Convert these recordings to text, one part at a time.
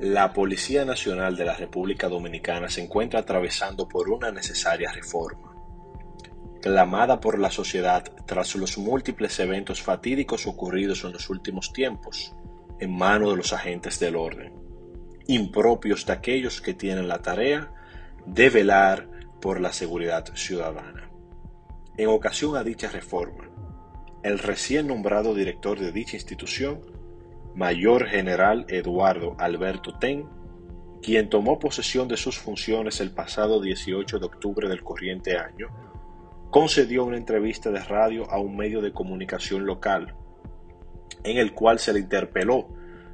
La Policía Nacional de la República Dominicana se encuentra atravesando por una necesaria reforma, clamada por la sociedad tras los múltiples eventos fatídicos ocurridos en los últimos tiempos en manos de los agentes del orden, impropios de aquellos que tienen la tarea de velar por la seguridad ciudadana. En ocasión a dicha reforma, el recién nombrado director de dicha institución Mayor General Eduardo Alberto Ten, quien tomó posesión de sus funciones el pasado 18 de octubre del corriente año, concedió una entrevista de radio a un medio de comunicación local, en el cual se le interpeló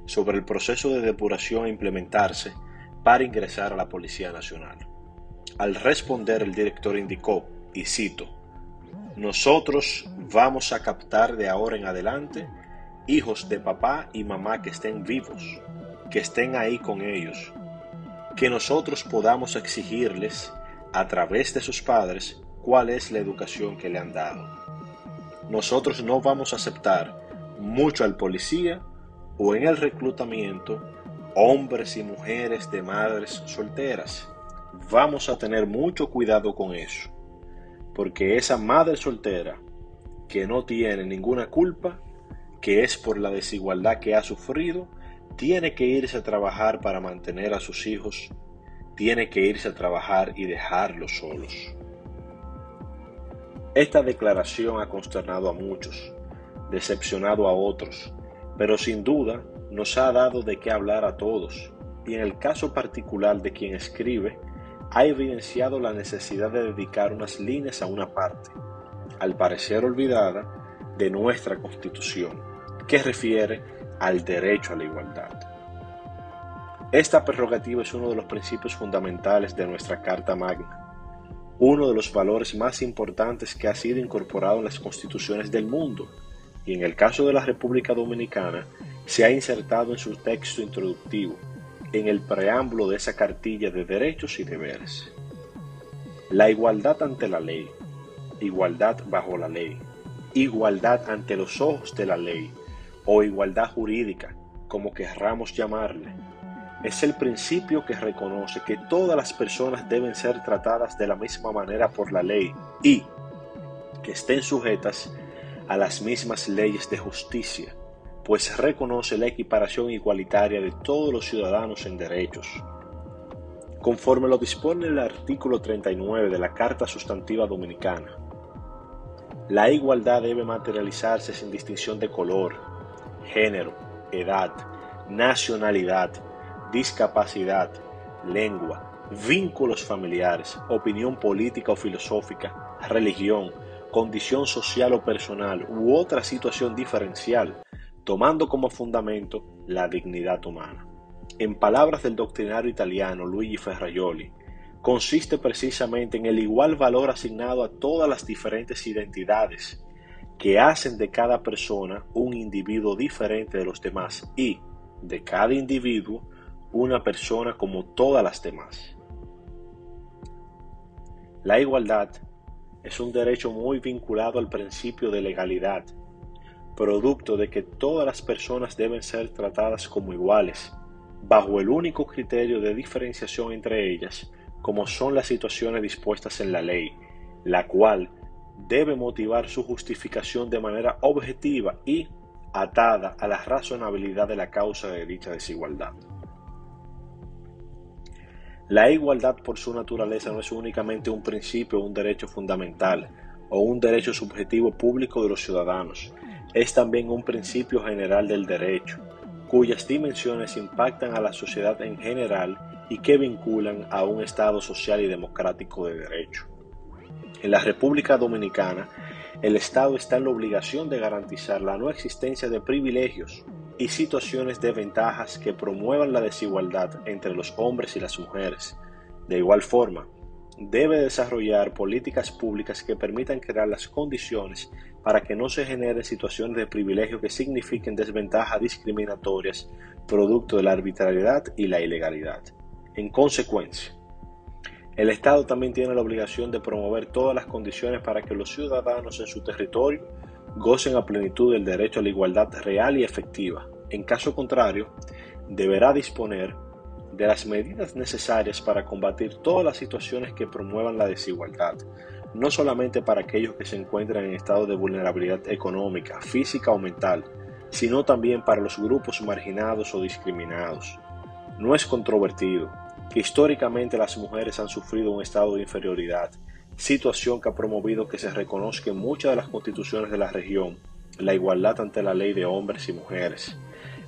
sobre el proceso de depuración a implementarse para ingresar a la Policía Nacional. Al responder el director indicó, y cito, Nosotros vamos a captar de ahora en adelante hijos de papá y mamá que estén vivos, que estén ahí con ellos, que nosotros podamos exigirles a través de sus padres cuál es la educación que le han dado. Nosotros no vamos a aceptar mucho al policía o en el reclutamiento hombres y mujeres de madres solteras. Vamos a tener mucho cuidado con eso, porque esa madre soltera que no tiene ninguna culpa que es por la desigualdad que ha sufrido, tiene que irse a trabajar para mantener a sus hijos, tiene que irse a trabajar y dejarlos solos. Esta declaración ha consternado a muchos, decepcionado a otros, pero sin duda nos ha dado de qué hablar a todos, y en el caso particular de quien escribe, ha evidenciado la necesidad de dedicar unas líneas a una parte, al parecer olvidada, de nuestra Constitución, que refiere al derecho a la igualdad. Esta prerrogativa es uno de los principios fundamentales de nuestra Carta Magna, uno de los valores más importantes que ha sido incorporado en las constituciones del mundo y en el caso de la República Dominicana se ha insertado en su texto introductivo, en el preámbulo de esa cartilla de derechos y deberes. La igualdad ante la ley, igualdad bajo la ley, igualdad ante los ojos de la ley o igualdad jurídica, como querramos llamarle, es el principio que reconoce que todas las personas deben ser tratadas de la misma manera por la ley y que estén sujetas a las mismas leyes de justicia, pues reconoce la equiparación igualitaria de todos los ciudadanos en derechos. Conforme lo dispone el artículo 39 de la Carta Sustantiva Dominicana, la igualdad debe materializarse sin distinción de color, género, edad, nacionalidad, discapacidad, lengua, vínculos familiares, opinión política o filosófica, religión, condición social o personal u otra situación diferencial, tomando como fundamento la dignidad humana. En palabras del doctrinario italiano Luigi Ferraioli, consiste precisamente en el igual valor asignado a todas las diferentes identidades que hacen de cada persona un individuo diferente de los demás y de cada individuo una persona como todas las demás. La igualdad es un derecho muy vinculado al principio de legalidad, producto de que todas las personas deben ser tratadas como iguales, bajo el único criterio de diferenciación entre ellas, como son las situaciones dispuestas en la ley, la cual debe motivar su justificación de manera objetiva y atada a la razonabilidad de la causa de dicha desigualdad. La igualdad por su naturaleza no es únicamente un principio o un derecho fundamental o un derecho subjetivo público de los ciudadanos, es también un principio general del derecho, cuyas dimensiones impactan a la sociedad en general y que vinculan a un Estado social y democrático de derecho. En la República Dominicana, el Estado está en la obligación de garantizar la no existencia de privilegios y situaciones de ventajas que promuevan la desigualdad entre los hombres y las mujeres. De igual forma, debe desarrollar políticas públicas que permitan crear las condiciones para que no se generen situaciones de privilegio que signifiquen desventajas discriminatorias producto de la arbitrariedad y la ilegalidad. En consecuencia, el Estado también tiene la obligación de promover todas las condiciones para que los ciudadanos en su territorio gocen a plenitud del derecho a la igualdad real y efectiva. En caso contrario, deberá disponer de las medidas necesarias para combatir todas las situaciones que promuevan la desigualdad, no solamente para aquellos que se encuentran en estado de vulnerabilidad económica, física o mental, sino también para los grupos marginados o discriminados. No es controvertido que históricamente las mujeres han sufrido un estado de inferioridad, situación que ha promovido que se reconozca en muchas de las constituciones de la región la igualdad ante la ley de hombres y mujeres.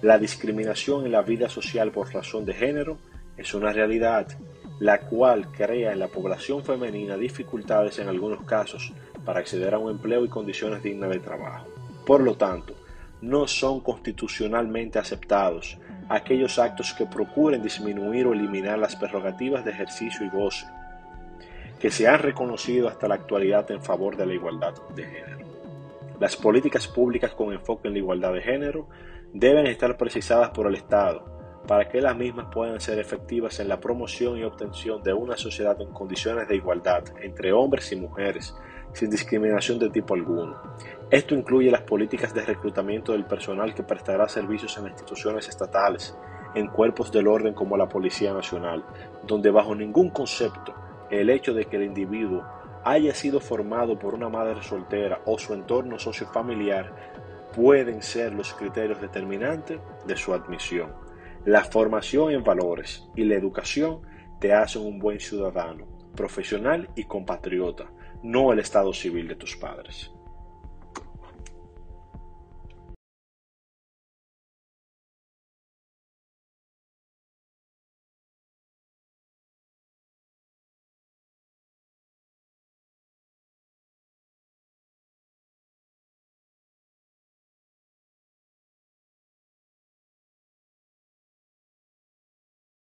La discriminación en la vida social por razón de género es una realidad, la cual crea en la población femenina dificultades en algunos casos para acceder a un empleo y condiciones dignas de trabajo. Por lo tanto, no son constitucionalmente aceptados aquellos actos que procuren disminuir o eliminar las prerrogativas de ejercicio y goce que se han reconocido hasta la actualidad en favor de la igualdad de género. Las políticas públicas con enfoque en la igualdad de género deben estar precisadas por el Estado para que las mismas puedan ser efectivas en la promoción y obtención de una sociedad en condiciones de igualdad entre hombres y mujeres, sin discriminación de tipo alguno. Esto incluye las políticas de reclutamiento del personal que prestará servicios en instituciones estatales, en cuerpos del orden como la Policía Nacional, donde bajo ningún concepto el hecho de que el individuo haya sido formado por una madre soltera o su entorno sociofamiliar pueden ser los criterios determinantes de su admisión. La formación en valores y la educación te hacen un buen ciudadano, profesional y compatriota, no el estado civil de tus padres.